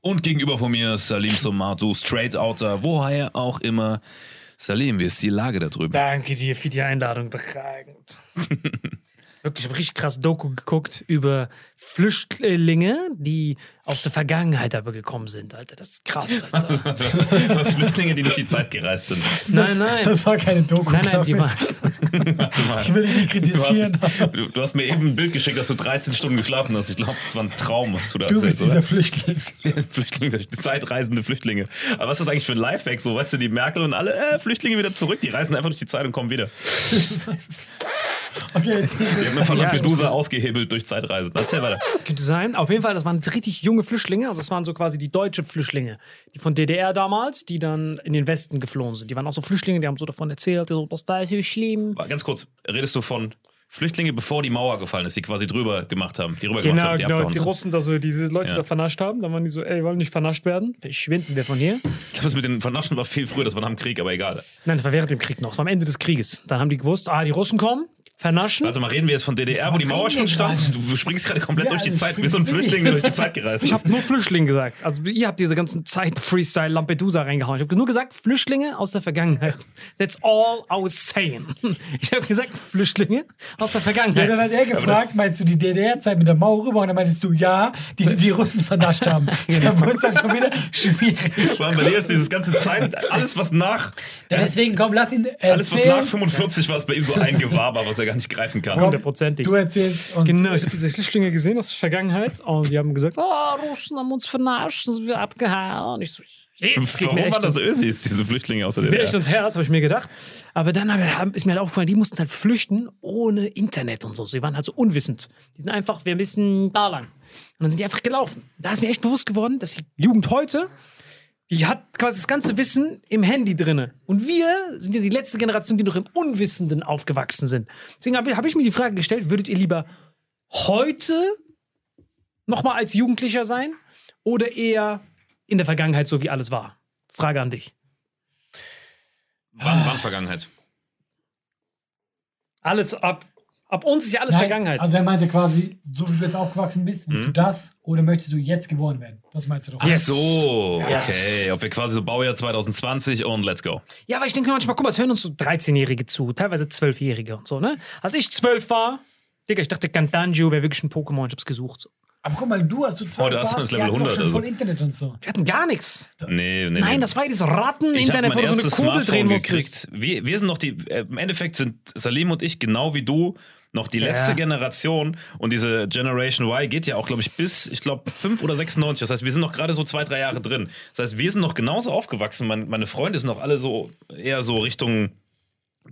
Und gegenüber von mir Salim Somato, Straight Outer, woher auch immer. Salim, wie ist die Lage da drüben? Danke dir für die Einladung, bereigend. Wirklich, ich habe richtig krass Doku geguckt über Flüchtlinge, die aus der Vergangenheit aber gekommen sind, Alter. Das ist krass, Alter. Was Flüchtlinge, die durch die Zeit gereist sind. nein, nein. Das war keine Doku. nein, nein, die war. Warte mal. Ich will dich nicht Du kritisieren. hast, du, du hast mir eben ein Bild geschickt, dass du 13 Stunden geschlafen hast. Ich glaube, das war ein Traum, was du da Du bist erzählst, dieser oder? Flüchtling. Flüchtlinge, zeitreisende Flüchtlinge. Aber was ist das eigentlich für ein Lifehack? So, weißt du, die Merkel und alle äh, Flüchtlinge wieder zurück, die reisen einfach durch die Zeit und kommen wieder. Okay, jetzt. Die haben von Ja, Lampedusa das ist- ausgehebelt durch Zeitreisen. Erzähl weiter. Könnte sein. Auf jeden Fall, das waren richtig junge Flüchtlinge. Also, das waren so quasi die deutsche Flüchtlinge. Die von DDR damals, die dann in den Westen geflohen sind. Die waren auch so Flüchtlinge, die haben so davon erzählt, so, das da ist so schlimm. Ganz kurz, redest du von Flüchtlinge, bevor die Mauer gefallen ist, die quasi drüber gemacht haben, die rüber gemacht Genau, haben, die genau. Als die? Russen da so diese Leute Ja. da vernascht haben, dann waren die so, ey, wir wollen nicht vernascht werden. Verschwinden wir von hier. Ich glaube, das mit den Vernaschen war viel früher, das war nach dem Krieg, aber egal. Nein, das war während dem Krieg noch. Das war am Ende des Krieges. Dann haben die gewusst, ah, die Russen kommen, vernaschen. Also mal reden wir jetzt von DDR, wo Was die Mauer schon stand. Du, springst gerade komplett Ja, durch die das Zeit, wie so ein Flüchtling, der durch die Zeit gereist ich ist. habe nur Flüchtlinge gesagt. Also ihr habt diese ganzen Zeit Freestyle Lampedusa reingehauen. Ich habe nur gesagt Flüchtlinge aus der Vergangenheit. That's all I was saying. Ich habe gesagt Flüchtlinge aus der Ja, dann Vergangenheit. hat er gefragt, meinst du die DDR-Zeit mit der Mauer rüber? Und dann meintest du, ja, die die, die Russen vernascht haben. Da wurde es dann schon wieder schwierig. Vor allem bei dir ist dieses ganze Zeit, alles was nach, Ja, deswegen, komm, lass ihn alles was erzählen. nach 45 war, ist bei ihm so ein Gewaber, was er gar nicht greifen kann. Hundertprozentig. Du erzählst und Genau, ich habe diese Flüchtlinge gesehen aus der Vergangenheit und die haben gesagt, oh, Russen haben uns verarscht, sind wir abgehauen. Ich so, jetzt geht mir Warum echt waren das Ösis, diese Flüchtlinge aus der mir echt DDR? ins Herz, habe ich mir gedacht. Aber dann hab- ist mir halt aufgefallen, die mussten halt flüchten ohne Internet und so. Sie waren halt so unwissend. Die sind einfach, wir müssen da lang. Und dann sind die einfach gelaufen. Da ist mir echt bewusst geworden, dass die Jugend heute, die hat quasi das ganze Wissen im Handy drinne. Und wir sind ja die letzte Generation, die noch im Unwissenden aufgewachsen sind. Deswegen habe hab ich mir die Frage gestellt, würdet ihr lieber heute nochmal als Jugendlicher sein oder eher in der Vergangenheit, so wie alles war? Frage an dich. Wann, wann Vergangenheit? Alles ab, ab uns ist ja alles Nein, Vergangenheit. Also er meinte quasi, so wie du jetzt aufgewachsen bist, bist du das oder möchtest du jetzt geboren werden? Das meinst du doch. Ach Yes. so, Yes. okay. Ob wir quasi so Baujahr 2020 und let's go. ja, aber ich denke mir manchmal, guck mal, es hören uns so 13-Jährige zu, teilweise 12-Jährige und so, ne? Als ich 12 war, Digga, ich dachte, Gandanjo wäre wirklich ein Pokémon, ich hab's gesucht. So. Aber guck mal, du hast du zwei Oh, du hast das Level 100, schon also. voll Internet und so. Wir hatten gar nichts. Nee, nee, Nein, nee. das war ja dieses Ratten-Internet, wo du so eine Kurbel drehen gekriegt. Wir, wir sind noch die, äh, im Endeffekt sind Salim und ich genau wie du noch die letzte Ja. Generation und diese Generation Y geht ja auch, glaube ich, bis, ich glaube, 5 oder 96. Das heißt, wir sind noch gerade so zwei, drei Jahre drin. Das heißt, wir sind noch genauso aufgewachsen. Mein, meine Freunde sind noch alle so eher so Richtung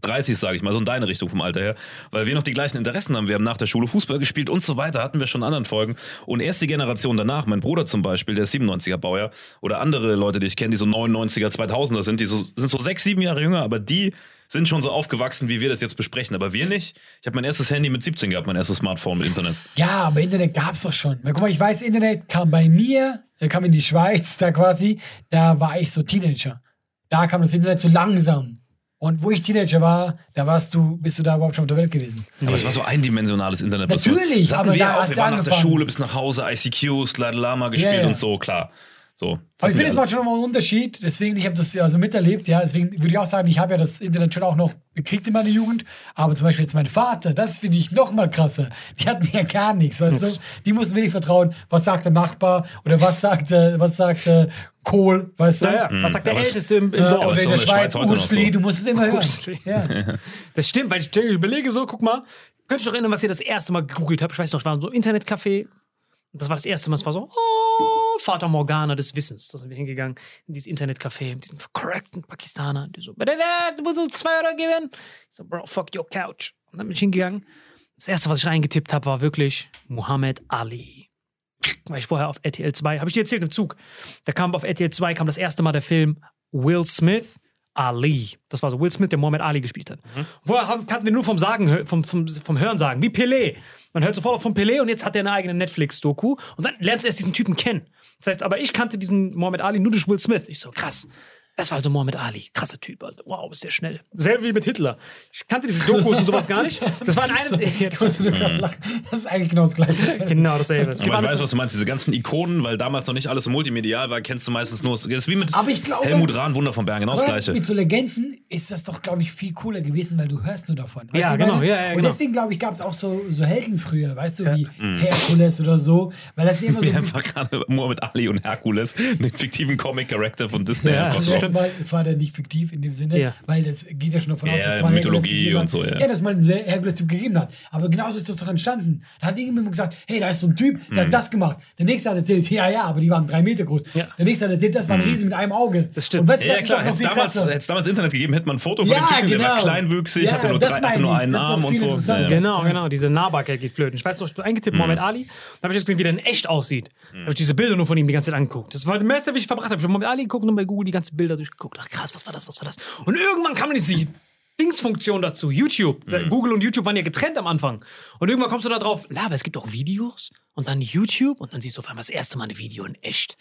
30, sage ich mal, so in deine Richtung vom Alter her, weil wir noch die gleichen Interessen haben. Wir haben nach der Schule Fußball gespielt und so weiter, hatten wir schon in anderen Folgen. Und erst die Generation danach, mein Bruder zum Beispiel, der ist 97er Baujahr, oder andere Leute, die ich kenne, die so 99er, 2000er sind, die so, sind so sechs, sieben Jahre jünger, aber die sind schon so aufgewachsen, wie wir das jetzt besprechen. Aber wir nicht. Ich habe mein erstes Handy mit 17 gehabt, mein erstes Smartphone mit Internet. Ja, aber Internet gab's doch schon. Guck mal, ich weiß, Internet kam bei mir, äh, kam in die Schweiz, da quasi, da war ich so Teenager. Da kam das Internet so langsam. Und wo ich Teenager war, da warst du, bist du da überhaupt schon auf der Welt gewesen. Aber es war so eindimensionales Internet. Natürlich, aber wir da auch. Wir ja waren nach der angefangen. Schule bis nach Hause, ICQ, Slide Lama gespielt ja. und so, klar. So. Aber ich finde, es macht schon nochmal einen Unterschied. Deswegen, ich habe das ja so miterlebt, ja. Deswegen würde ich auch sagen, ich habe ja das Internet schon auch noch gekriegt in meiner Jugend. Aber zum Beispiel jetzt mein Vater, das finde ich noch mal krasser. Die hatten ja gar nichts, weißt du? Die mussten wirklich vertrauen, was sagt der Nachbar oder was sagt, äh, was sagt äh, Kohl, weißt du? Ja, ja. Was sagt der aber Älteste im, im Ja, Dorf? in der Schweiz Schweiz, Ursli, so. du musst es immer hören. Ja. Das stimmt, weil ich überlege so, guck mal, könnt ihr euch erinnern, was ihr das erste Mal gegoogelt habt? Ich weiß noch, es war so Internetcafé. Das war das erste Mal, es war so, oh, Vater Morgana des Wissens. Da sind wir hingegangen in dieses Internetcafé mit diesem vercrackten Pakistaner. Die so, bitte, wer, du musst uns zwei Euro geben. Ich so, Bro, fuck your couch. Und dann bin ich hingegangen. Das erste, was ich reingetippt habe, war wirklich Muhammad Ali. Weil ich vorher auf RTL 2, habe ich dir erzählt im Zug. Da kam auf RTL 2 kam das erste Mal der Film Will Smith Ali. Das war so Will Smith, der Muhammad Ali gespielt hat. Vorher haben- kannten wir nur vom Sagen, vom, vom, vom Hören sagen, wie Pelé. Man hört sofort auch von Pelé und jetzt hat er eine eigene Netflix-Doku und dann lernst du erst diesen Typen kennen. Das heißt, aber ich kannte diesen Muhammad Ali nur durch Will Smith. Ich so, krass. Das war also Muhammad Ali. Krasser Typ. Alter. Wow, ist der schnell. Selbe wie mit Hitler. Ich kannte diese Dokus und sowas gar nicht. Das war in einem. Ja, das lachen. Das ist eigentlich genau das Gleiche. genau dasselbe. Aber ich weiß, was du meinst. Diese ganzen Ikonen, weil damals noch nicht alles so multimedial war, kennst du meistens nur. Das ist wie mit Aber ich glaube- Helmut Rahn, Wunder von Bergen, genau das Gleiche. Mit so Legenden ist das doch, glaube ich, viel cooler gewesen, weil du hörst nur davon. Weißt Ja, genau, ja, ja, Und genau. deswegen, glaube ich, gab es auch so, so Helden früher, weißt du, wie Herkules oder so. Weil das ist immer so. Wie einfach gerade Muhammad Ali und Herkules, den fiktiven Comic-Character von Disney Ja, einfach stimmt. Drauf. Erstmal war der nicht fiktiv in dem Sinne, Ja. weil das geht ja schon davon aus, Ja, dass mal Mythologie und so, ja. Ja, dass man Herkules-Typ gegeben hat. Aber genauso ist das doch entstanden. Da hat irgendjemand gesagt, hey, da ist so ein Typ, der Mhm. hat das gemacht. Der nächste hat erzählt, ja, ja, aber die waren drei Meter groß. Ja. Der nächste hat erzählt, das war ein Riese mit einem Auge. Das stimmt. Und weißt du. Ja, was ist klar, hätte es damals, Internet gegeben, hätte man ein Foto von Ja, dem Typen, der war genau. kleinwüchsig, Ja, hatte nur, das drei, hatte nur einen Das Arm und so. Ja, ja. Genau, genau, diese Nahbarkeit geht flöten. Ich weiß noch, ich bin eingetippt, Mhm. Mohammed Ali. Dann habe ich jetzt gesehen, wie der in echt aussieht. Dann habe ich diese Bilder nur von ihm die ganze Zeit angeguckt. Das war der Meister, wie ich verbracht habe. Ich habe Mohammed Ali geguckt und bei Google die ganzen Bilder durchgeguckt. Ach krass, was war das, was war das? Und irgendwann kam dann diese Dingsfunktion dazu, YouTube. Mhm. Google und YouTube waren ja getrennt am Anfang. Und irgendwann kommst du da drauf, la, aber es gibt auch Videos und dann YouTube und dann siehst du auf einmal das erste Mal ein Video in echt.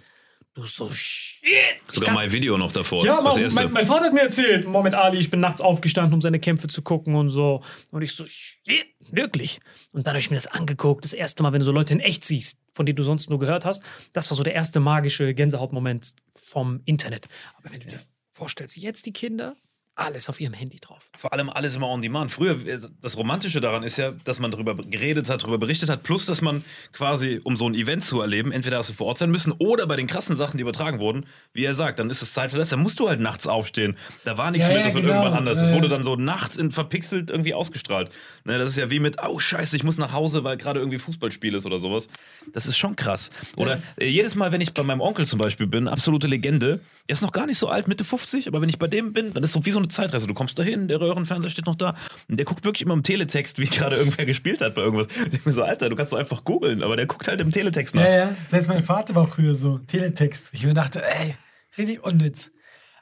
Du so, shit. Sogar mein Video noch davor. Ja, das das mein, erste. mein, mein Vater hat mir erzählt, Mohammed Ali, ich bin nachts aufgestanden, um seine Kämpfe zu gucken und so. Und ich so, shit, wirklich. Und dann habe ich mir das angeguckt, das erste Mal, wenn du so Leute in echt siehst, von denen du sonst nur gehört hast. Das war so der erste magische Gänsehautmoment vom Internet. Aber wenn du dir vorstellst, jetzt die Kinder, alles auf ihrem Handy drauf. Vor allem alles immer on demand. Früher, äh, das Romantische daran ist ja, dass man darüber geredet hat, darüber berichtet hat, plus dass man quasi, um so ein Event zu erleben, entweder hast du vor Ort sein müssen oder bei den krassen Sachen, die übertragen wurden, wie er sagt, dann ist es zeitversetzt, dann musst du halt nachts aufstehen. Da war nichts Ja, mit, ja, das wird genau. irgendwann anders. Ja, Das ja. wurde dann so nachts in verpixelt irgendwie ausgestrahlt. Ne, das ist ja wie mit, oh scheiße, ich muss nach Hause, weil gerade irgendwie Fußballspiel ist oder sowas. Das ist schon krass. Oder Das- äh, jedes Mal, wenn ich bei meinem Onkel zum Beispiel bin, absolute Legende, er ist noch gar nicht so alt, Mitte 50, aber wenn ich bei dem bin, dann ist so wie so eine Zeitreise. Du kommst dahin, der Röhrenfernseher steht noch da und der guckt wirklich immer im Teletext, wie gerade irgendwer gespielt hat bei irgendwas. Ich denk mir so, Alter, du kannst doch einfach googeln, aber der guckt halt im Teletext nach. Ja, ja. Selbst mein Vater war früher so. Teletext. Ich mir dachte, ey, richtig unnütz.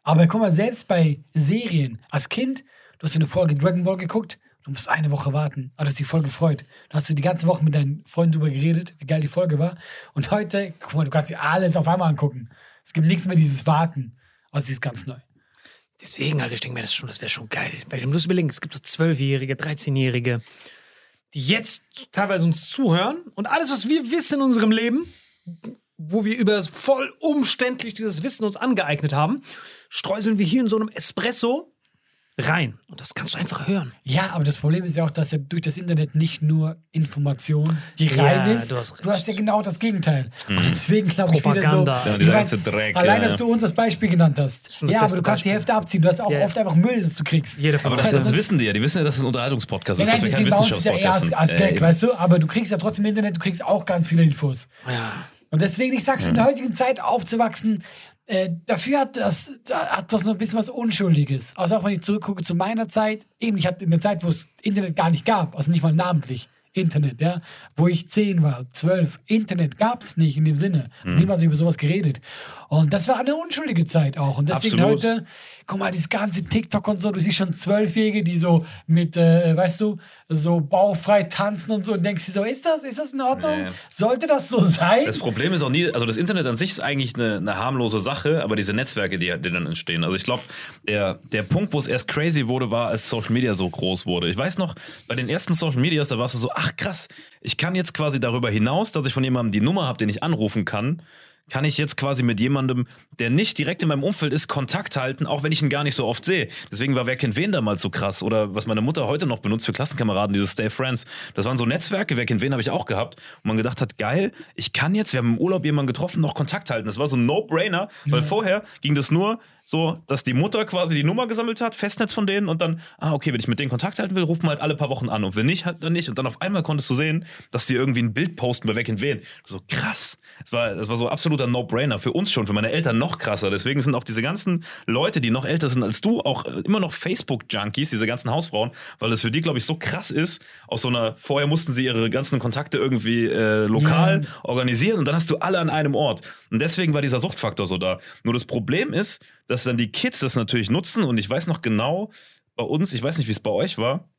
Aber guck mal, selbst bei Serien, als Kind, du hast eine Folge Dragon Ball geguckt, du musst eine Woche warten. Aber du hast dich voll gefreut. Da hast du die ganze Woche mit deinen Freunden drüber geredet, wie geil die Folge war. Und heute, guck mal, du kannst dir alles auf einmal angucken. Es gibt nichts mehr dieses Warten. Also, sie ist ganz neu. Deswegen, Alter, ich denke mir, das, das wäre schon geil. Weil du musst überlegen, es gibt so Zwölfjährige, 13-Jährige, die jetzt teilweise uns zuhören und alles, was wir wissen in unserem Leben, wo wir über voll umständlich dieses Wissen uns angeeignet haben, streuseln wir hier in so einem Espresso rein. Und das kannst du einfach hören. Ja, aber das Problem ist ja auch, dass ja durch das Internet nicht nur Information, die Ja, rein ist. du hast du hast ja genau das Gegenteil. Und deswegen glaube ich wieder so. Ja, dieser ganze Dreck, Allein, ja, dass ja. du uns das Beispiel genannt hast. Ja, aber du kannst die Beispiel. Hälfte abziehen. Du hast auch Ja, ja. oft einfach Müll, das du kriegst. Jeder Aber das, das wissen die ja. Die wissen ja, dass es ein Unterhaltungspodcast ist, nein, dass wir kein ist ja eher Wissenschaftspodcast als, als Gag, Äh, weißt du? Aber du kriegst ja trotzdem im Internet, du kriegst auch ganz viele Infos. ja. Und deswegen, ich sag's, in der heutigen Zeit aufzuwachsen, äh, dafür hat das, da hat das noch ein bisschen was Unschuldiges. Also auch wenn ich zurückgucke zu meiner Zeit, eben, ich hatte in der Zeit, wo es Internet gar nicht gab, also nicht mal namentlich Internet, ja, wo ich zehn war, zwölf, Internet gab's nicht in dem Sinne. Also niemand hat über sowas geredet. Und das war eine unschuldige Zeit auch. Und deswegen Absolut. heute, guck mal, dieses ganze TikTok und so, du siehst schon Zwölfjährige, die so mit, äh, weißt du, so bauchfrei tanzen und so und denkst dir so, ist das, ist das in Ordnung? Nee. Sollte das so sein? Das Problem ist auch nie, also das Internet an sich ist eigentlich eine, eine harmlose Sache, aber diese Netzwerke, die, die dann entstehen. Also ich glaube, der, der Punkt, wo es erst crazy wurde, war, als Social Media so groß wurde. Ich weiß noch, bei den ersten Social Medias, da warst du so, ach krass, ich kann jetzt quasi darüber hinaus, dass ich von jemandem die Nummer habe, den ich anrufen kann, kann ich jetzt quasi mit jemandem, der nicht direkt in meinem Umfeld ist, Kontakt halten, auch wenn ich ihn gar nicht so oft sehe. Deswegen war Wer kennt wen damals so krass. Oder was meine Mutter heute noch benutzt für Klassenkameraden, dieses Stay Friends. Das waren so Netzwerke, Wer kennt wen habe ich auch gehabt. Und man gedacht hat, geil, ich kann jetzt, wir haben im Urlaub jemanden getroffen, noch Kontakt halten. Das war so ein No-Brainer, weil vorher ging das nur so, dass die Mutter quasi die Nummer gesammelt hat, Festnetz von denen und dann, ah, okay, wenn ich mit denen Kontakt halten will, ruft man halt alle paar Wochen an. Und wenn nicht, halt dann nicht. Und dann auf einmal konntest du sehen, dass die irgendwie ein Bild posten bei Wer kennt wen. So krass. Das war, das war so absoluter No-Brainer. Für uns schon, für meine Eltern noch krasser. Deswegen sind auch diese ganzen Leute, die noch älter sind als du, auch äh, immer noch Facebook-Junkies, diese ganzen Hausfrauen, weil das für die, glaube ich, so krass ist. Aus so einer, vorher mussten sie ihre ganzen Kontakte irgendwie äh, lokal organisieren und dann hast du alle an einem Ort. Und deswegen war dieser Suchtfaktor so da. Nur das Problem ist, dass dann die Kids das natürlich nutzen und ich weiß noch genau, bei uns, ich weiß nicht, wie es bei euch war,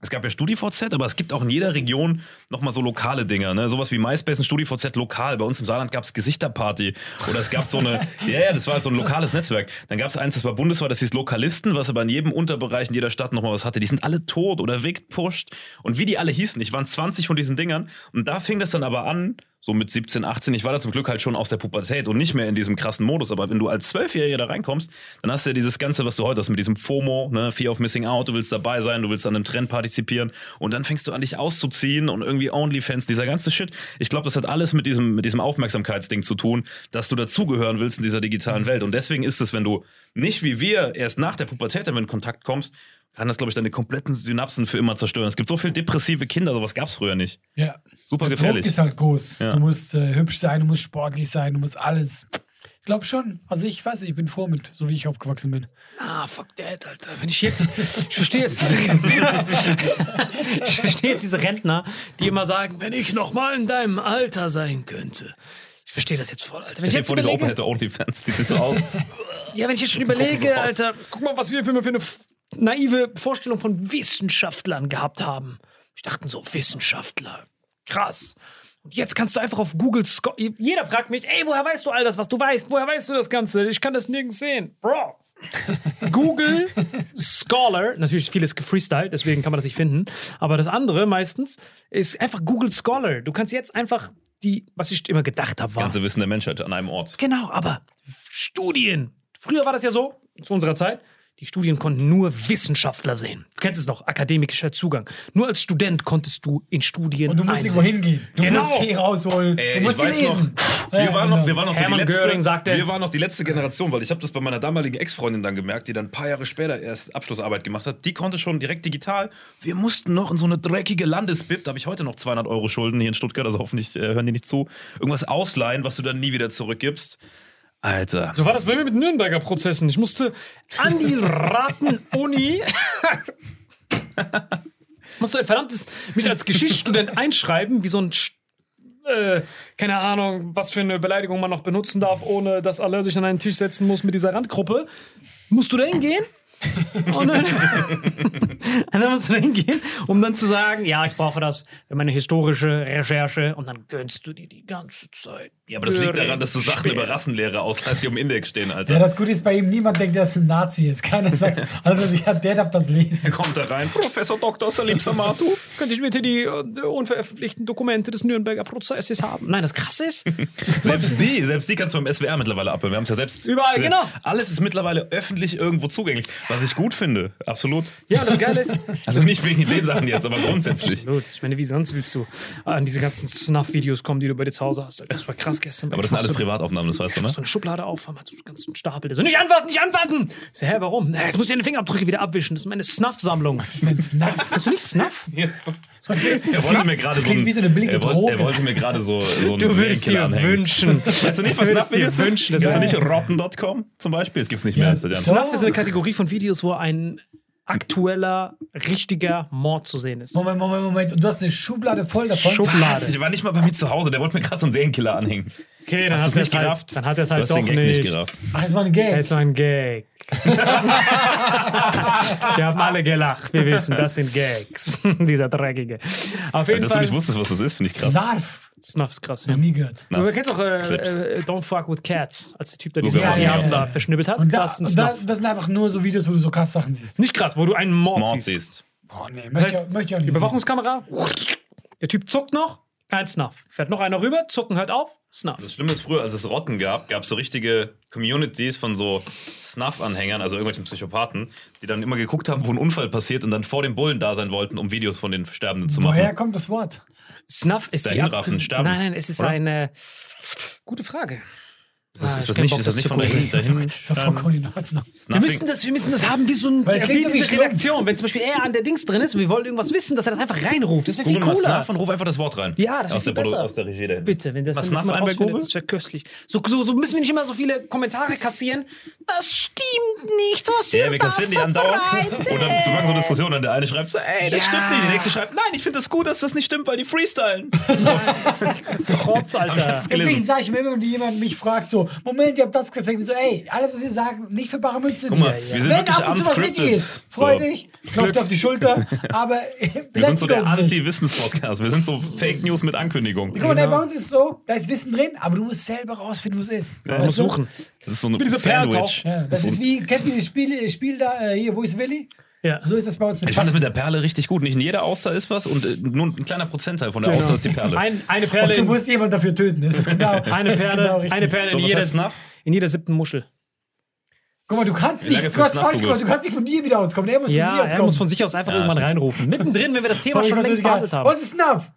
es gab ja StudiVZ, aber es gibt auch in jeder Region nochmal so lokale Dinger, ne? Sowas wie MySpace und StudiVZ lokal. Bei uns im Saarland gab es Gesichterparty. Oder es gab so eine, ja, ja, das war halt so ein lokales Netzwerk. Dann gab es eins, das war bundesweit, das hieß Lokalisten, was aber in jedem Unterbereich in jeder Stadt nochmal was hatte. Die sind alle tot oder wegpusht. Und wie die alle hießen, ich waren 20 von diesen Dingern. Und da fing das dann aber an, so mit 17, 18. Ich war da zum Glück halt schon aus der Pubertät und nicht mehr in diesem krassen Modus. Aber wenn du als Zwölfjähriger da reinkommst, dann hast du ja dieses Ganze, was du heute hast, mit diesem FOMO, ne? Fear of Missing Out. Du willst dabei sein, du willst an einem Trend partizipieren. Und dann fängst du an, dich auszuziehen und irgendwie Onlyfans, dieser ganze Shit. Ich glaube, das hat alles mit diesem, mit diesem Aufmerksamkeitsding zu tun, dass du dazugehören willst in dieser digitalen Welt. Und deswegen ist es, wenn du nicht wie wir erst nach der Pubertät damit in Kontakt kommst, kann das, glaube ich, deine kompletten Synapsen für immer zerstören. Es gibt so viele depressive Kinder, sowas gab es früher nicht. Ja. Super Der gefährlich. Druck ist halt groß. Ja. Du musst äh, hübsch sein, du musst sportlich sein, du musst alles. Ich glaube schon. Also ich weiß nicht, ich bin froh mit, so wie ich aufgewachsen bin. Ah, fuck that, Alter. Wenn ich jetzt. Ich verstehe jetzt diese Ich verstehe jetzt diese Rentner, die immer sagen, wenn ich noch mal in deinem Alter sein könnte. Ich verstehe das jetzt voll, Alter. Wenn ich dir jetzt vor, dieser Open hätte Onlyfans, sieht das so aus. ja, wenn ich jetzt schon überlege. Alter, guck mal, was wir für eine, für eine f- naive Vorstellung von Wissenschaftlern gehabt haben. Ich dachte so, Wissenschaftler. Krass. Und jetzt kannst du einfach auf Google Scho Jeder fragt mich, ey, woher weißt du all das, was du weißt? Woher weißt du das Ganze? Ich kann das nirgends sehen. Bro. Google Scholar, natürlich ist vieles gefreestylt, deswegen kann man das nicht finden. Aber das andere meistens ist einfach Google Scholar. Du kannst jetzt einfach die, was ich immer gedacht habe, war. ganze Wissen der Menschheit an einem Ort. Genau, aber Studien. Früher war das ja so, zu unserer Zeit, Die Studien konnten nur Wissenschaftler sehen. Du kennst es noch, akademischer Zugang. Nur als Student konntest du in Studien Und du musst irgendwo hingehen. Du Genau. musst hier rausholen. Äh, du musst ich sie weiß lesen. Noch, wir, waren noch, wir waren noch so die letzte, Göring sagte- wir waren noch die letzte Generation, weil ich habe das bei meiner damaligen Ex-Freundin dann gemerkt, die dann ein paar Jahre später erst Abschlussarbeit gemacht hat. Die konnte schon direkt digital. Wir mussten noch in so eine dreckige Landesbib, da habe ich heute noch 200 Euro Schulden hier in Stuttgart, also hoffentlich äh, hören die nicht zu, irgendwas ausleihen, was du dann nie wieder zurückgibst. Alter. So war das bei mir mit Nürnberger Prozessen. Ich musste an die Raten-Uni. musste ein verdammtes mich als Geschichtsstudent einschreiben, wie so ein. Äh, keine Ahnung, was für eine Beleidigung man noch benutzen darf, ohne dass alle sich an einen Tisch setzen muss mit dieser Randgruppe. Musst du da hingehen? Und dann, und dann musst du hingehen, um dann zu sagen, ja, ich brauche das für meine historische Recherche und dann gönnst du dir die ganze Zeit. Ja, aber das liegt daran, dass du Sachen Schwer. über Rassenlehre ausleihst, die im Index stehen, Alter. Ja, das Gute ist bei ihm, niemand denkt, dass er ein Nazi ist. Keiner sagt, also ja, der darf das lesen. Kommt da rein, Professor Dr. Salim Samatu. Könnte ich bitte die äh, unveröffentlichten Dokumente des Nürnberger Prozesses haben? Nein, das krass ist. Selbst die, selbst die kannst du beim SWR mittlerweile abhören. Wir haben es ja selbst. Überall, gesehen. genau. Alles ist mittlerweile öffentlich irgendwo zugänglich. Was ich gut finde, absolut. ja, und das Geile ist. Also nicht wegen den Sachen jetzt, aber grundsätzlich. Absolut. Ich meine, wie sonst willst du an diese ganzen Snuff-Videos kommen, die du bei dir zu Hause hast? Das war krass gestern. Aber das sind alles Privatauffnahmen, das weißt du, ne? so eine Schublade auf, haben halt so einen ganzen Stapel. Der so, nicht anfassen, nicht anfassen! Ich so, hä, warum? Jetzt muss ich deine Fingerabdrücke wieder abwischen. Das ist meine Snuff-Sammlung. Das ist ein Snuff. Hast du nicht Snuff? Was ist Er wollte mir gerade Das so. klingt ein- wie so eine er, wollte, er wollte mir gerade so, so einen Du würdest dir anhängen. wünschen. Weißt du nicht, was Snuff-Videos sind? wünschen, das Kennst du wäre- nicht Rotten.com zum Beispiel? Das gibt's nicht mehr. Ja. Ist ja- Snuff ist eine Kategorie von Videos, wo ein aktueller, richtiger Mord zu sehen ist. Moment, Moment, Moment. Und du hast eine Schublade voll davon? Schublade. Was? Ich war nicht mal bei mir zu Hause. Der wollte mir gerade so einen Serienkiller anhängen. Okay, dann Hast hat du er es es nicht halt, gerafft? dann hat er es du halt hast doch den Gag nicht. nicht gerafft. Ach, es war ein Gag. Ist so ein Gag. Wir haben alle gelacht. Wir wissen, das sind Gags. Dieser dreckige. Auf jeden Dass du Fall. nicht wusstest, was das ist, finde ich krass. Narf. Snuff ist krass. Ja. Noch nie gehört. Du kennst doch äh, Clips. äh, Don't Fuck with Cats, als der Typ, der diese Ja, ganzen ja, da verschnibbelt hat. Und, da, das ist ein und da, Snuff. das sind einfach nur so Videos, wo du so krass Sachen siehst. Nicht krass, wo du einen Mord, Mord siehst. siehst. Boah, nee, Das möchte, heißt, ich, möchte ich auch nicht. Überwachungskamera, der Typ zuckt noch, kein Snuff. Fährt noch einer rüber, zucken hört auf, Snuff. Das Schlimme ist, früher, als es Rotten gab, gab es so richtige Communities von so Snuff-Anhängern, also irgendwelchen Psychopathen, die dann immer geguckt haben, wo ein Unfall passiert und dann vor dem Bullen da sein wollten, um Videos von den Sterbenden zu machen. Woher kommt das Wort? Snuff ist Dahin die Ab- raffen, sterben, Nein, nein, es ist oder? eine gute Frage. Das- Ah, ist das nicht, Bock, ist das das nicht von dahin, dahin. Wir müssen, das, wir müssen das haben wie so ein Weil wie diese. Redaktion. Wenn zum Beispiel er an der Dings drin ist und wir wollen irgendwas wissen, dass er das einfach reinruft. Das wäre viel cooler. Snuff und ruf einfach das Wort rein. Ja, das wäre aus viel besser. aus der Regie dahin. Bitte, wenn das Was Snuff mal rausfindet, das wäre köstlich. So, so, so müssen wir nicht immer so viele Kommentare kassieren. Das stimmt nicht, was Ja, ihr wir da kassieren die andauernd. Und dann fangen so Diskussionen an. Der eine schreibt so, ey, das Ja. stimmt nicht. Der nächste schreibt, nein, ich finde das gut, dass das nicht stimmt, weil die freestylen. Das ist Trotz, Alter. Deswegen sage ich mir immer, wenn jemand mich fragt, so, Moment, ihr habt das gesagt, ich so, ey, alles, was wir sagen, nicht für bare Münze. Guck mal, nehmen. wir sind Wenn wirklich ab und zu was unscripted. freu So. dich, klopft auf die Schulter, aber Wir sind so der Anti-Wissens-Podcast. Wir sind so Fake News mit Ankündigung. Guck mal, nee, bei uns ist es so, da ist Wissen drin, aber du musst selber rausfinden, wo es ist. Ja, Weißt muss du? suchen. Das ist so ein Sandwich. Ja, das ist wie, kennt ihr das Spiel, Spiel da, äh, hier, wo ist Willi? Ja. So ist das bei uns mit Ich fand das mit der Perle richtig gut. Nicht in jeder Auster ist was und äh, nur ein kleiner Prozentteil von der Genau. Auster ist die Perle. Ein, eine Und Perle, du in, musst jemanden dafür töten. Das ist genau, eine das ist Perle, genau richtig. eine Perle So, in, jeder, in jeder siebten Muschel. Guck mal, du kannst nicht, du hast falsch gemacht, du kannst nicht von dir wieder auskommen. Er muss von Ja, dir er auskommen. muss von sich aus einfach Ja, irgendwann stimmt. reinrufen. Mittendrin, wenn wir das Thema schon längst behandelt haben. Was ist Snuff?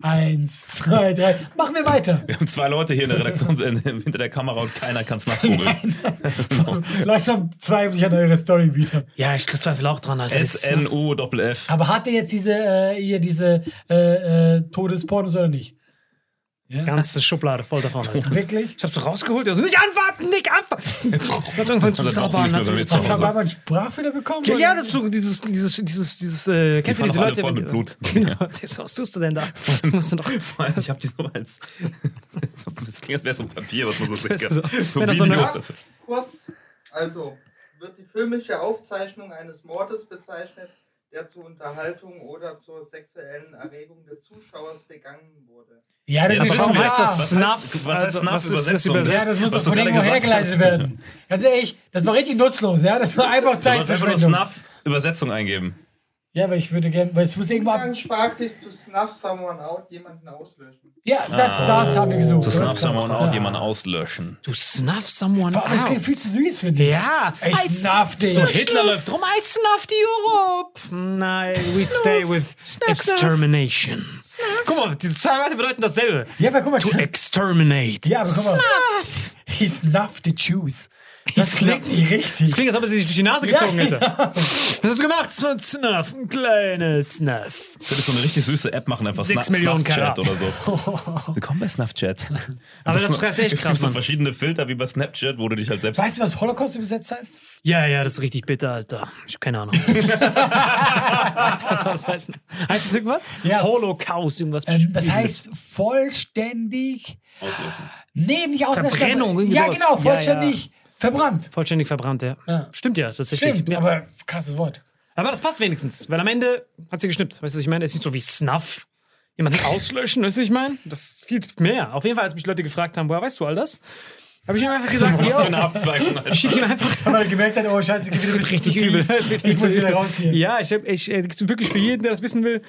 Eins, zwei, drei. Machen wir weiter. Wir haben zwei Leute hier in der Redaktion äh, hinter der Kamera und keiner kann es nachgoogeln. Langsam zweifle ich an eure Story wieder. Ja, ich zweifle auch dran, Snuff. Aber hat der jetzt diese, äh, hier diese äh, äh, Todespornos oder nicht? Ja? Ganze Schublade voll davon. Alter. Wirklich? Ich hab so rausgeholt, der so, nicht anwarten, nicht anwarten. Ich hab irgendwann zu sabbern. er aber einen Sprachfehler bekommen? Ja, ja, dazu, dieses, dieses, dieses, dieses, äh, kennst du fahren diese Leute? voll mit Blut. Genau, das, was tust du denn da? Du musst dann doch, Ich hab die so als. Das klingt, als wäre so ein Papier, was man so sieht. Das ist so- So wenn das so eine- Videos. Kurz, also wird die filmische Aufzeichnung eines Mordes bezeichnet, der zur Unterhaltung oder zur sexuellen Erregung des Zuschauers begangen wurde. Ja, das Ja, ist das heißt das Snuff. heißt- was heißt Also, Snuff was ist das? Ja, das muss doch von irgendwo hergeleitet werden. Ganz ehrlich, das war richtig nutzlos, ja? Das war einfach Du sollst einfach nur Zeitverschwendung. Snuff Übersetzung eingeben. Ja, aber ich würde gerne, weil es muss irgendwo ab. Umgangssprachlich to snuff someone out, jemanden auslöschen. Ja, das, das haben wir gesucht. To snuff someone out, Ja. jemanden auslöschen. Du snuff someone Vor allem, das klingt out. viel zu süß für dich. Ja, Ich snuff dich. So Hitler läuft rum, I snuff die Europe. Nein, we stay with extermination. Guck mal, diese zwei Wörter bedeuten dasselbe. Ja, aber guck mal, To schau- exterminate. Ja, aber guck mal. He snuffed the Jews. Das klingt nicht richtig. Das klingt, als ob er sich durch die Nase Ja, gezogen hätte. Was hast du gemacht? War ein Snuff, ein kleines Snuff. Ich würde so eine richtig süße App machen, einfach Millionen Snuff-Chat oder so. Willkommen bei Snapchat. Aber das ist echt Es gibt krass, so verschiedene Filter wie bei Snapchat, wo du dich halt selbst. Weißt du, was Holocaust übersetzt heißt? Ja, ja, das ist richtig bitter, Alter. Ich habe keine Ahnung. was soll das heißen? Heißt das irgendwas? Ja. Holocaust, irgendwas. Ähm, das heißt vollständig. Nee, nicht auslöschen. Verbrennung, aber- irgendwie Ja, genau, Ja, vollständig verbrannt. Vollständig verbrannt, ja. Ja. Stimmt ja, tatsächlich. Stimmt, ja. aber krasses Wort. Aber das passt wenigstens, weil am Ende hat sie geschnippt. Weißt du, was ich meine? Es ist nicht so wie Snuff. Jemanden auslöschen, weißt du, was ich meine? Das ist viel mehr. Auf jeden Fall, als mich Leute gefragt haben, woher weißt du all das? Habe ich ihm einfach gesagt, Was für ja, eine Abzweigung. Schick ihm einfach Weil er gemerkt hat, oh scheiße, ein bisschen richtig übel. Es wird viel Ich muss wieder übel. raus hier. Ja, ich, hab, ich äh, wirklich für jeden, der das wissen will,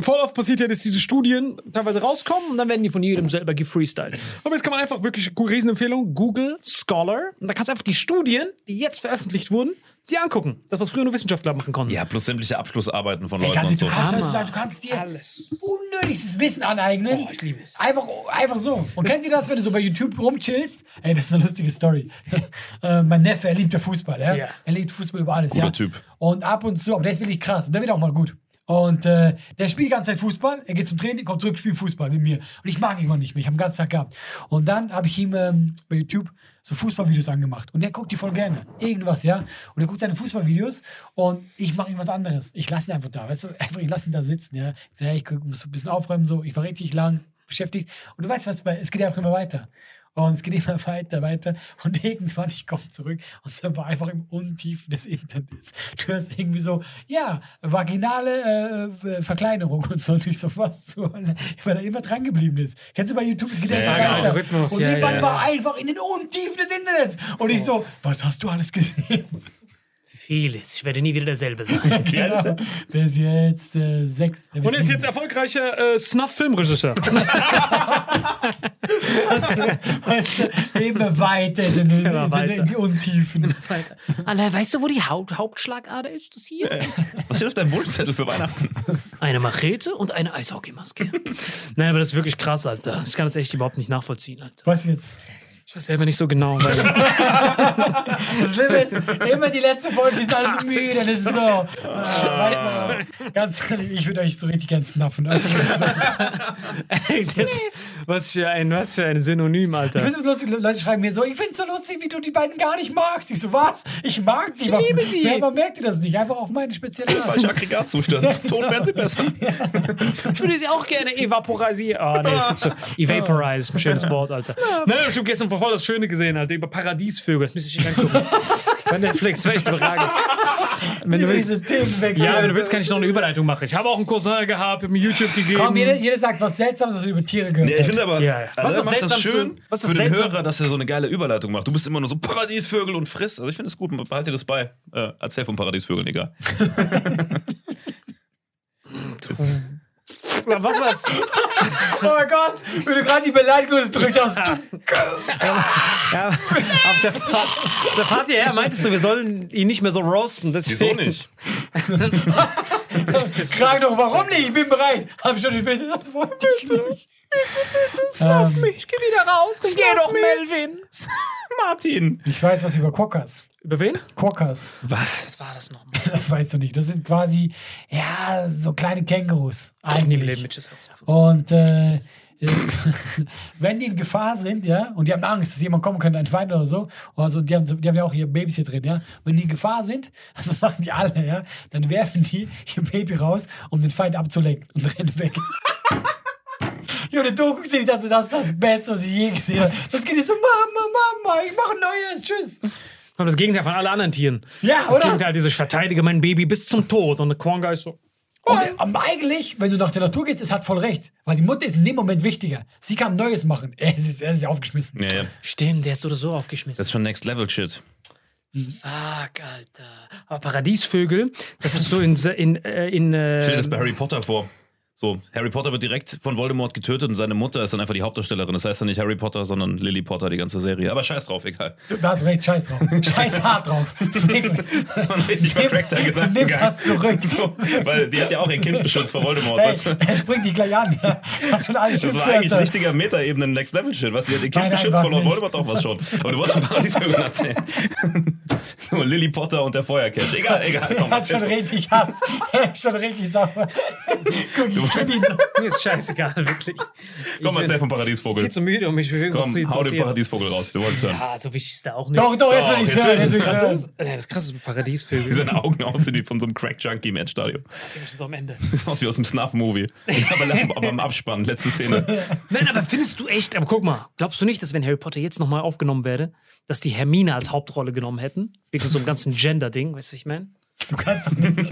voll oft passiert ja, dass diese Studien teilweise rauskommen und dann werden die von jedem selber gefreestylt. Aber jetzt kann man einfach wirklich, Riesenempfehlung, Google Scholar und da kannst du einfach die Studien, die jetzt veröffentlicht wurden, die angucken. Das, was früher nur Wissenschaftler machen konnten. Ja, plus sämtliche Abschlussarbeiten von Ey, Leuten kannst, und du, so. kannst, Hammer. heutzutage, du kannst dir Alles. unnötigstes Wissen aneignen. Oh, ich liebe es. Einfach, einfach so. Und kennt ihr das, wenn du so bei YouTube rumchillst? Ey, das ist eine lustige Story. äh, mein Neffe, er liebt ja Fußball, ja? Ja. Er liebt Fußball über alles, Guter ja? Typ. Und ab und zu, aber der ist wirklich krass. Und der wird auch mal gut. Und äh, der spielt die ganze Zeit Fußball. Er geht zum Training, kommt zurück, spielt Fußball mit mir. Und ich mag ihn irgendwann nicht mehr. Ich habe den ganzen Tag gehabt. Und dann habe ich ihm ähm, bei YouTube so Fußballvideos angemacht. Und der guckt die voll gerne. Irgendwas, ja. Und er guckt seine Fußballvideos und ich mache ihm was anderes. Ich lasse ihn einfach da, weißt du? Einfach, ich lasse ihn da sitzen, ja. Ich sage, hey, ich muss ein bisschen aufräumen, so. Ich war richtig lang beschäftigt. Und du weißt was, es geht einfach immer weiter. Und es geht immer weiter, weiter. Und irgendwann, ich komme zurück und dann war einfach im Untiefen des Internets. Du hörst irgendwie so, ja, vaginale äh, Verkleinerung und so. Und ich so, was zur Hölle? Weil er immer dran geblieben ist. Kennst du bei YouTube? Es geht Ja, immer ja, weiter. Algorithmus, und ja, irgendwann ja, war einfach in den Untiefen des Internets. Und ich so, was hast du alles gesehen? Vieles. Ich werde nie wieder derselbe sein. Genau. Der ist jetzt äh, sechs. Der Und ist sieben. jetzt erfolgreicher äh, Snuff-Filmregisseur. Weißt du, immer weiter sind, in, Immer sind weiter. in die Untiefen. Alter, weißt du, wo die Haut Hauptschlagader ist? Das hier? Was steht auf deinem Wunschzettel für Weihnachten? Eine Machete und eine Eishockeymaske. Nein, aber das ist wirklich krass, Alter. Ich kann das echt überhaupt nicht nachvollziehen, Alter. Was jetzt? Ich weiß selber nicht so genau, weil Das Schlimme ist, immer die letzte Folge, die sind alles so müde. Das ist so. Äh, weißt du, ganz ehrlich, ich würde euch so richtig gern snuffen. Also, Ey, das, was, für ein, was für ein Synonym, Ich Alter. finde es lustig, Leute schreiben mir so, ich finde es so lustig, wie du die beiden gar nicht magst. Ich so, was? Ich mag die. Ich liebe sie. Ja, aber merkt ihr das nicht? Einfach auf meine spezielle Art. Falscher Aggregatzustand. Tot werden sie besser. Ich würde sie auch gerne evaporisieren. Ah, nee, das gibt's schon. Evaporize, ein schönes Wort, Alter. Nein, ich habe gestern voll das Schöne gesehen, Alter, über Paradiesvögel. Das müsste ich nicht angucken. Bei Netflix, war echt überragend. Wenn du willst. Diese Themenwechsel. Ja, wenn du willst, kann ich noch eine Überleitung machen. Ich habe auch einen Cousin gehabt, hab mir YouTube gegeben. Komm, jeder, jeder sagt was Seltsames, was er über Tiere gehört Ja, ich finde aber, Ja, ja. Was also ist er macht das schön was ist für den Hörer, dass er so eine geile Überleitung macht. Du bist immer nur so Paradiesvögel und friss. Also ich finde es gut, behalte dir das bei. Äh, erzähl von Paradiesvögeln, egal. Was war's? Oh mein Gott, wenn du gerade die Beleidigung gedrückt hast. Ja, auf der Fahrt, der Fahrt hierher meintest du, wir sollen ihn nicht mehr so roasten. Wieso Deswegen. nicht? Frag doch, warum nicht? Ich bin bereit. Hab schon, ich bin das Wort. Bitte, Snuff mich, ich geh wieder raus. Geh doch, Melvin. Martin. Ich weiß was über Quokkas. Über wen? Quokkas, Was? Was war das nochmal? das weißt du nicht. Das sind quasi, ja, so kleine Kängurus. Eigentlich. Und äh, wenn die in Gefahr sind, ja, und die haben Angst, dass jemand kommen könnte, ein Feind oder so, also die haben, so- die haben ja auch ihre Babys hier drin, ja, wenn die in Gefahr sind, also das machen die alle, ja, dann werfen die ihr Baby raus, um den Feind abzulenken und rennen weg. Junge, du guckst nicht, das, das ist das Beste, was ich je gesehen habe. Das geht nicht so, Mama, Mama, ich mache ein neues, tschüss. Aber das Gegenteil von allen anderen Tieren. Ja, Das oder? Gegenteil, diese ich verteidige mein Baby bis zum Tod. Und der Quanga ist so. Und ähm, eigentlich, wenn du nach der Natur gehst, es hat voll recht. Weil die Mutter ist in dem Moment wichtiger. Sie kann Neues machen. Er ist, er ist aufgeschmissen. Ja, ja. Stimmt, der ist so oder so aufgeschmissen. Das ist schon Next Level Shit. Fuck, Alter. Aber Paradiesvögel, das ist so in. in, äh, in äh, Stell dir das bei Harry Potter vor. So, Harry Potter wird direkt von Voldemort getötet und seine Mutter ist dann einfach die Hauptdarstellerin. Das heißt dann nicht Harry Potter, sondern Lily Potter, die ganze Serie. Aber scheiß drauf, egal. Du, da hast recht, scheiß drauf. Scheiß hart drauf. Das war ein Nimm das zurück. So, weil die hat ja auch ihr Kind beschützt vor Voldemort. Ey, weißt du? er springt dich gleich an. Hat schon alles Das war eigentlich richtiger Meta-Ebene Next Level Shit. Was, die hat ihr Kind Nein, nein, beschützt vor nicht. Voldemort auch was schon. Aber du wolltest von Paradiesvögeln erzählen. so, Lily Potter und der Feuercache. Egal, egal. Komm, hat schon richtig Hass. Er ist schon richtig sauer. Guck. Mir ist scheißegal, wirklich. Komm, ich erzähl bin vom Paradiesvogel. viel zu müde, um mich für irgendwas Komm, zu hau den interessieren. Paradiesvogel raus. Wir wollen es hören. Ja, so wichtig ist der auch nicht. Doch, doch, jetzt will ich jetzt hören. ich das ich Das das krasse ist Wie Paradiesvögel. seine Augen aussehen wie von so einem Crack-Junkie im Endstadium. Das ist so am Ende. Das sieht aus wie aus einem Snuff-Movie. aber, aber im Abspann, letzte Szene. Nein, aber findest du echt, aber guck mal, glaubst du nicht, dass wenn Harry Potter jetzt nochmal aufgenommen wäre, dass die Hermine als Hauptrolle genommen hätten? Wegen so einem ganzen Gender-Ding, weißt du, was ich meine? Du kannst nicht.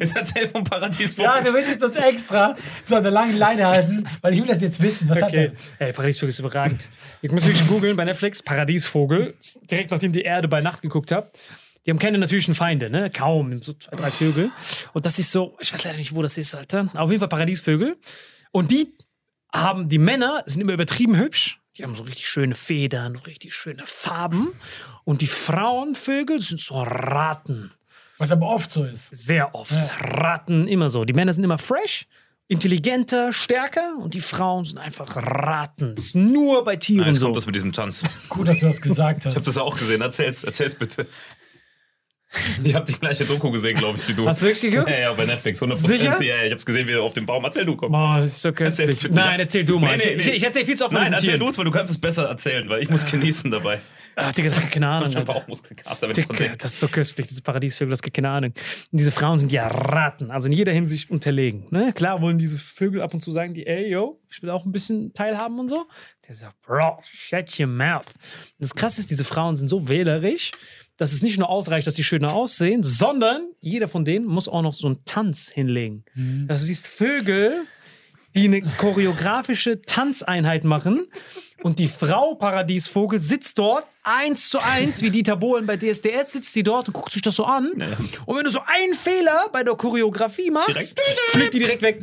Jetzt erzähl vom Paradiesvogel. Ja, du willst jetzt das extra so an der langen Leine halten, weil ich will das jetzt wissen. Was hat Okay. er? Ey, Paradiesvogel ist überragend. Ich muss wirklich googeln bei Netflix, Paradiesvogel, direkt nachdem die Erde bei Nacht geguckt habe. Die haben keine natürlichen Feinde, ne? Kaum, so zwei, drei Vögel. Und das ist so, ich weiß leider nicht, wo das ist, Alter. Auf jeden Fall Paradiesvögel. Und die haben, die Männer sind immer übertrieben hübsch. Die haben so richtig schöne Federn, richtig schöne Farben. Und die Frauenvögel sind so Ratten. Was aber oft so ist. Sehr oft. Ratten immer so. Die Männer sind immer fresh, intelligenter, stärker und die Frauen sind einfach Ratten. Das ist nur bei Tieren Jetzt so. kommt das mit diesem Tanz. Gut, dass du das gesagt Ich hab hast. das auch gesehen. Erzähl's, erzähl's bitte. Ich hab die gleiche Doku gesehen, glaube ich, wie du. Hast du wirklich geguckt? Ja, ja, bei Netflix, 100%. Sicher? Ja, ich hab's gesehen, wie er auf dem Baum. Erzähl du, komm. Boah, das ist so köstlich. Ich Nein, erzähl du mal. Nee, nee, Ich, nee. ich erzähl viel zu oft Nein, erzähl du es, weil du kannst es besser erzählen, weil ich muss genießen dabei. Ah, Digga, das hat keine Ahnung. Ich auch Muskelkater, ich Digga, das ist so köstlich, diese Paradiesvögel, das gibt keine Ahnung. Und diese Frauen sind ja Ratten, also in jeder Hinsicht unterlegen. Ne? Klar wollen diese Vögel ab und zu sagen, die, ey, yo, ich will auch ein bisschen teilhaben und so. Der sagt, bro, shut your mouth. Das Krasse ist, diese Frauen sind so wählerisch, dass es nicht nur ausreicht, dass sie schöner aussehen, sondern jeder von denen muss auch noch so einen Tanz hinlegen. Das ist Vögel, die eine choreografische Tanzeinheit machen. Und die Frau Paradiesvogel sitzt dort eins zu eins, wie Dieter Bohlen bei DSDS, sitzt sie dort und guckt sich das so an. Und wenn du so einen Fehler bei der Choreografie machst, Direkt. fliegt die direkt weg.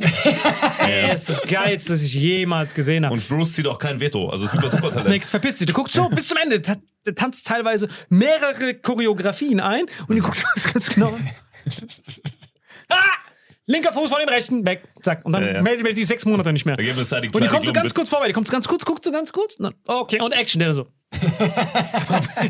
Ey, das ist das Geilste, was ich jemals gesehen habe. Und Bruce zieht auch kein Veto. Also es ist super Supertalent. Nix, verpiss dich. Du guckst so bis zum Ende. Der tanzt teilweise mehrere Choreografien ein und du guckst das ganz genau an. ah! Linker Fuß von dem rechten, weg, zack. Und dann Ja, ja. meldet meldet sich sechs Monate nicht mehr. Da es halt die Und die kommt so ganz kurz vorbei, die kommt so ganz kurz, guckt so ganz kurz. und dann, Okay, und Action, der so.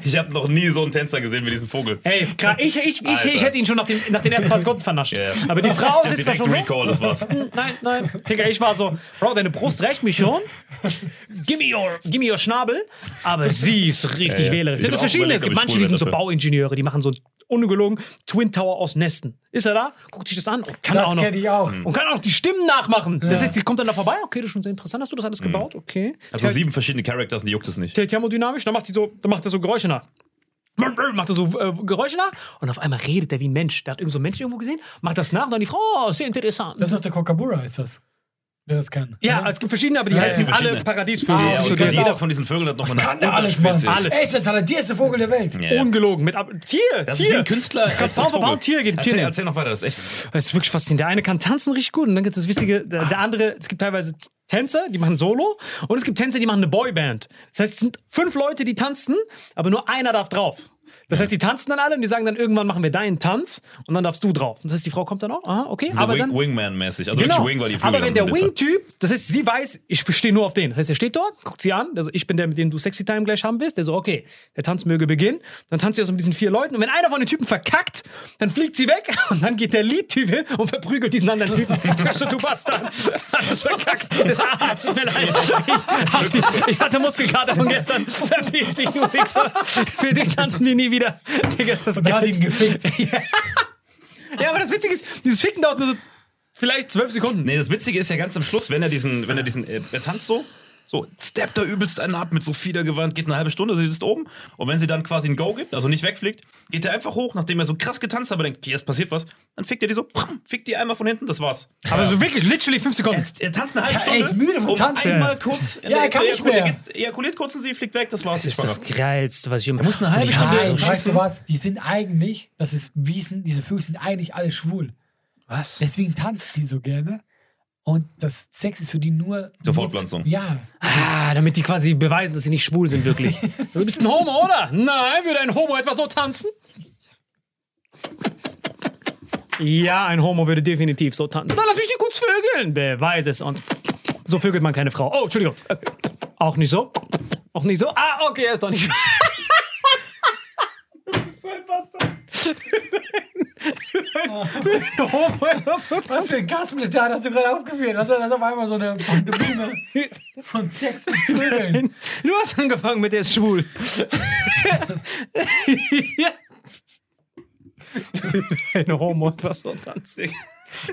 Ich habe noch nie so einen Tänzer gesehen wie diesen Vogel. Ey, ist krass. Ich, ich, ich, ich hätte ihn schon nach den, nach den ersten paar Sekunden vernascht. Ja. Aber die Frau sitzt da schon so. Recall, das war's. Nein, nein. Digga, ich war so, Bro, deine Brust reicht mich schon. Give me your, give me your Schnabel. Aber sie ist richtig Ja, ja. wählerisch. Es gibt verschiedene. Es gibt manche, die sind so. Bauingenieure, die machen so ungelogen Twin Tower aus Nesten. Ist er da? Guckt sich das an und kann Das auch noch. kenne ich auch. Und kann auch die Stimmen nachmachen. Das heißt, die kommt dann da vorbei. Okay, das ist schon sehr interessant. Hast du das alles gebaut? Okay. Also sieben verschiedene Characters und die juckt es nicht. Der thermodynamisch, dann macht, die so, dann macht er so Geräusche nach. Macht er so äh, Geräusche nach und auf einmal redet er wie ein Mensch. Der hat irgend so einen Menschen irgendwo gesehen, macht das nach und dann die Frau, oh, sehr interessant. Das ist doch der Kokabura, ist das. Der das kann. ja, es gibt verschiedene, aber die Ja, heißen ja, alle verschiedene. Paradiesvögel. Ah, Das Ja, ist so und der jeder auch. von diesen Vögeln hat nochmal eine Kann der alles machen? Unterspezies. Alles. Er ist der talentierteste Vogel der Welt. Ja, ja. Ungelogen. Mit ab Tier, Das ist Tier. wie ein Künstler. Kannst als Pound for Vogel. Pound Tier geben. Erzähl, Tier erzähl noch weiter, das ist echt. Das ist wirklich faszinierend. Der eine kann tanzen richtig gut und dann gibt es das Wichtige, der, der andere, es gibt teilweise Tänzer, die machen Solo und es gibt Tänzer, die machen eine Boyband. Das heißt, es sind fünf Leute, die tanzen, aber nur einer darf drauf. Das heißt, die tanzen dann alle und die sagen dann, irgendwann machen wir deinen Tanz und dann darfst du drauf. Das heißt, die Frau kommt dann auch, aha, okay, So aber Wing, dann... Wingman-mäßig. Also Genau. Wing, weil die Vögel Aber wenn der. Wing-Typ, das heißt, sie weiß, ich stehe nur auf den. Das heißt, er steht dort, guckt sie an, also ich bin der, mit dem du Sexy Time gleich haben willst, der so, okay, der Tanz möge beginnen. Dann tanzt sie aus mit diesen vier Leuten und wenn einer von den Typen verkackt, dann fliegt sie weg und dann geht der Lead-Typ hin und verprügelt diesen anderen Typen. So, du Bastard, hast es verkackt. Das, ah, tut mir leid. Ich, ich hatte Muskelkater von gestern. Verpiss dich, du Wichser. Für dich tanzen wir nie wieder. Digga, ist das Und hat ihn gefickt. Ja, aber das Witzige ist, dieses Ficken dauert nur so vielleicht zwölf Sekunden. Nee, das Witzige ist ja ganz am Schluss, wenn er diesen, wenn er diesen, äh, er tanzt so, So, steppt da übelst einen ab mit so Fiedergewand, geht eine halbe Stunde, sie sitzt oben. Und wenn sie dann quasi ein Go gibt, also nicht wegfliegt, geht er einfach hoch, nachdem er so krass getanzt hat, aber denkt, jetzt passiert was. Dann fickt er die so, pram, fickt die einmal von hinten, das war's. Aber so wirklich, literally fünf Sekunden. Er, er tanzt eine halbe Ja, Stunde. er ist müde vom um Tanzen. einmal kurz. Ja, er kann nicht mehr. Er ejakuliert kurz und sie fliegt weg, das war's. Das ist das Geilste, was ich immer. muss eine halbe die Stunde so weißt du was? Die sind eigentlich, das ist Wiesen, diese Vögel sind eigentlich alle schwul. Was? Deswegen tanzt die so gerne. Und das Sex ist für die nur. Zur Fortpflanzung. Ja. Ah, damit die quasi beweisen, dass sie nicht schwul sind, wirklich. du bist ein Homo, oder? Nein, würde ein Homo etwa so tanzen? Ja, ein Homo würde definitiv so tanzen. Dann lass mich nicht kurz vögeln. Beweis es uns. So vögelt man keine Frau. Oh, Entschuldigung. Äh, Auch nicht so? Auch nicht so? Ah, okay, er ist doch nicht. so ein Bastard. Ein Homo etwa so Was für ein Gasblätter hast du gerade aufgeführt? Was ist das auf einmal so eine Pantomime von Sex mit Vögeln? Du hast angefangen mit der ist schwul. ja. Ein Homo und was so tanzt.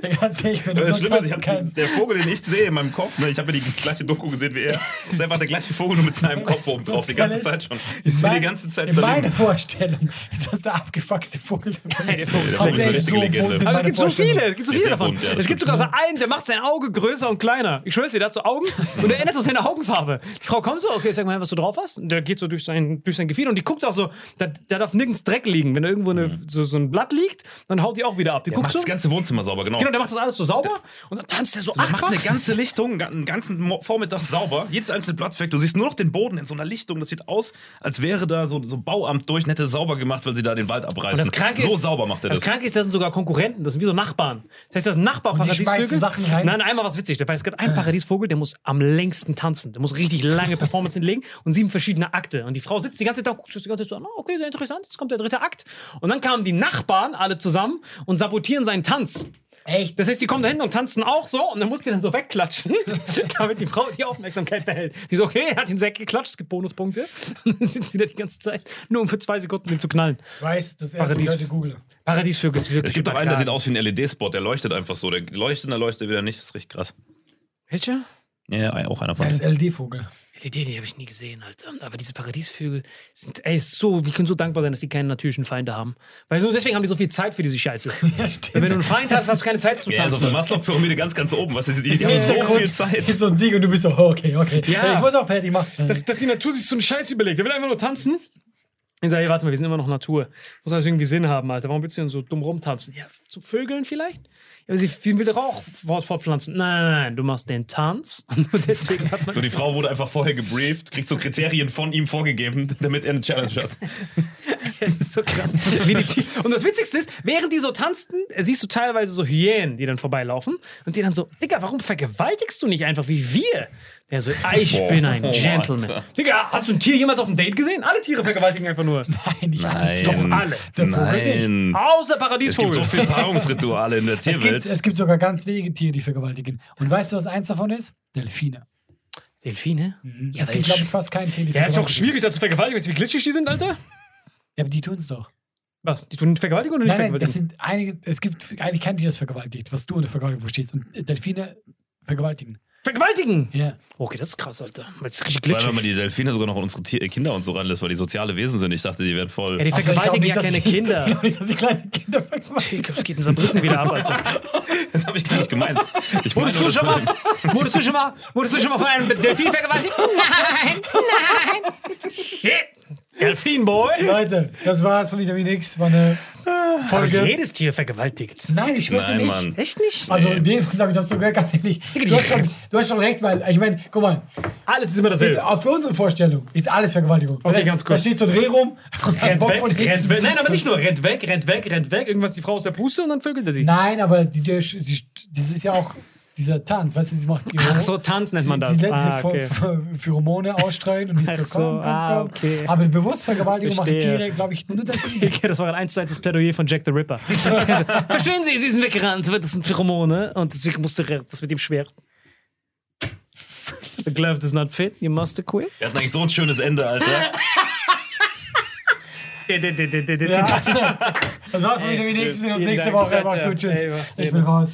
Ja, ganz ehrlich, wenn du Das so Schlimme ist, ich tanzen hab, kannst. der Vogel, den ich sehe in meinem Kopf, ne, ich habe ja die gleiche Doku gesehen wie er. Das ist einfach der gleiche Vogel, nur mit seinem Kopf oben drauf, die ganze Zeit schon. Ich sehe die ganze Zeit In meiner. Vorstellung ist das der abgefuckste Vogel. Nein, der Vogel ist Der Vogel ist eine richtige so Legende. Aber es gibt so viele, es gibt so viele davon. bunt, ja, das es gibt sogar so einen, der macht sein Auge größer und kleiner. Ich schwör's dir, der hat so Augen und er ändert so seine Augenfarbe. Die Frau kommt so, okay, sag mal, was du drauf hast. Und der geht so durch sein, durch sein Gefieder und die guckt auch so, da, da darf nirgends Dreck liegen. Wenn da irgendwo eine, so, so ein Blatt liegt, dann haut die auch wieder ab. Die Der guckt macht so, das ganze Wohnzimmer sauber, genau. Genau, der macht das alles so sauber und dann tanzt er so Der macht eine ganze Lichtung, einen ganzen Vormittag sauber. Jedes einzelne Blatt weg. Du siehst nur noch den Boden in so einer Lichtung. Das sieht aus, als wäre da so, so Bauamt durch und hätte sauber gemacht, weil sie da den Wald abreißen. Und das Kranke so ist, sauber macht er das. Das Kranke ist, das sind sogar Konkurrenten, das sind wie so Nachbarn. Das heißt, das sind Und die Nachbarparadiesvögel. Nein, einmal was witzig, es gibt einen Paradiesvogel, der muss am längsten tanzen. Der muss richtig lange Performance hinlegen und sieben verschiedene Akte. Und die Frau sitzt die ganze Zeit da und guckt sich die ganze Zeit so an, oh, okay, sehr interessant, jetzt kommt der dritte Akt. Und dann kamen die Nachbarn alle zusammen und sabotieren seinen Tanz. Echt? Das heißt, die kommen da hin und tanzen auch so und dann muss die dann so wegklatschen, damit die Frau die Aufmerksamkeit behält. Die so, okay, er hat ihn weggeklatscht, es gibt Bonuspunkte. Und dann sitzt die da die ganze Zeit, nur um für zwei Sekunden den zu knallen. Weiß, das erste Paradies- ich heute google. Paradiesvögel Es gibt auch einen, der sieht aus wie ein LED-Spot. Der leuchtet einfach so. Der leuchtet und der leuchtet wieder nicht. Das ist richtig krass. Welcher? Ja, ja, auch einer von Er ist denen. LED, die habe ich nie gesehen, Alter. Aber diese Paradiesvögel sind, ey, so, wir können so dankbar sein, dass die keine natürlichen Feinde haben. Weil nur deswegen haben die so viel Zeit für diese Scheiße. Ja, stimmt. Wenn du einen Feind hast, hast du keine Zeit zum Ja, er ist auf der Tanzen. Maslow-Pyramide ganz, ganz oben. Was ist die, die haben Ja, so kurz viel Zeit. Ist so ein Ding und du bist so, okay, okay. Ja. Hey, ich muss auch fertig machen. dass, dass die Natur sich so einen Scheiß überlegt. Der will einfach nur tanzen. Ich sage, hey, warte mal, wir sind immer noch Natur. Muss also irgendwie Sinn haben, Alter. Warum willst du denn so dumm rumtanzen? Ja, zum Vögeln vielleicht? Sie, sie will doch auch fort- fortpflanzen. Nein, nein, nein, du machst den Tanz. Deswegen hat man. So, die Frau wurde einfach vorher gebrieft, kriegt so Kriterien von ihm vorgegeben, damit er eine Challenge hat. Es ist so krass. Und das Witzigste ist, während die so tanzten, siehst du teilweise so Hyänen, die dann vorbeilaufen und die dann so, Digga, warum vergewaltigst du nicht einfach wie wir? Der so, ich Boah, bin ein oh, Gentleman. Alter. Digga, hast du ein Tier jemals auf einem Date gesehen? Alle Tiere vergewaltigen einfach nur. Nein, nicht alle. Doch alle. Der Vogel Nein. Außer Es gibt Paradiesvogel. so viele Paarungsrituale in der Es gibt, es gibt sogar ganz wenige Tiere, die vergewaltigen. Und weißt du, was eins davon ist? Delfine. Delfine? Ja, es gibt, glaube ich, fast kein Tier, die ja, ist doch schwierig, da zu vergewaltigen. Weißt du, wie glitschig die sind, Alter? Ja, aber die tun es doch. Was? Die tun vergewaltigen oder nicht Nein, nein, das vergewaltigen? sind einige, es gibt eigentlich kein Tier, das vergewaltigt, was du unter Vergewaltigung verstehst. Und Delfine vergewaltigen. Vergewaltigen! Ja. Okay, das ist krass, Alter. Das ist richtig Vor allem, wenn man glitschig. die Delfine sogar noch an unsere Tier Kinder und so ranlässt, weil die soziale Wesen sind. Ich dachte, die wären voll. Ja, die Ach so, ich glaub vergewaltigen nicht, ja keine Kinder. Ich glaube nicht, dass die kleine Kinder vergewaltigen. Es geht in Saarbrücken wieder ab, Alter. Das habe ich gar nicht gemeint. Ich Wurdest meine du schon mal, wurdest du schon mal, wurdest du schon mal von einem Delfin vergewaltigt? Nein, nein. Shit. Delfinboy. Leute, das war's von Vitamin X. War eine Aber Folge. jedes Tier vergewaltigt. Nein, ich Nein, nicht. Mann. Echt nicht? Also in dem Fall habe ich das sogar ganz ehrlich. Du hast, schon, du hast schon recht, weil ich meine, guck mal, Alles ist immer dasselbe. auch für unsere Vorstellung ist alles Vergewaltigung. Okay, ganz kurz. Da steht so ein Dreh rum, Rennt weg, rennt weg. Nein, aber nicht nur rennt weg, rennt weg, rennt weg. Irgendwas die Frau aus der Puste und dann vögelt er sie. Nein, aber die, die, sie, das ist ja auch dieser Tanz, weißt du, sie macht ihre Ach so, Tanz nennt man sie, das. Sie lässt Ah, sie okay. Ph- Pheromone ausstreuen und die ist so, komm, komm, komm. ah, okay. Aber bewusst Vergewaltigung machen. Tiere, glaube ich, nur. Okay, das war ein 1 zu 1 Plädoyer von Jack the Ripper. Also, Verstehen Sie, Sie sind weggerannt, das sind Pheromone und deswegen musste er- das mit ihm schwer. The glove does not fit, you must quit. Wir hatten eigentlich so ein schönes Ende, Alter. Ja, das war's von Vitamin X. Wir sehen uns nächste. Woche. Mach's gut, tschüss. Ich bin raus.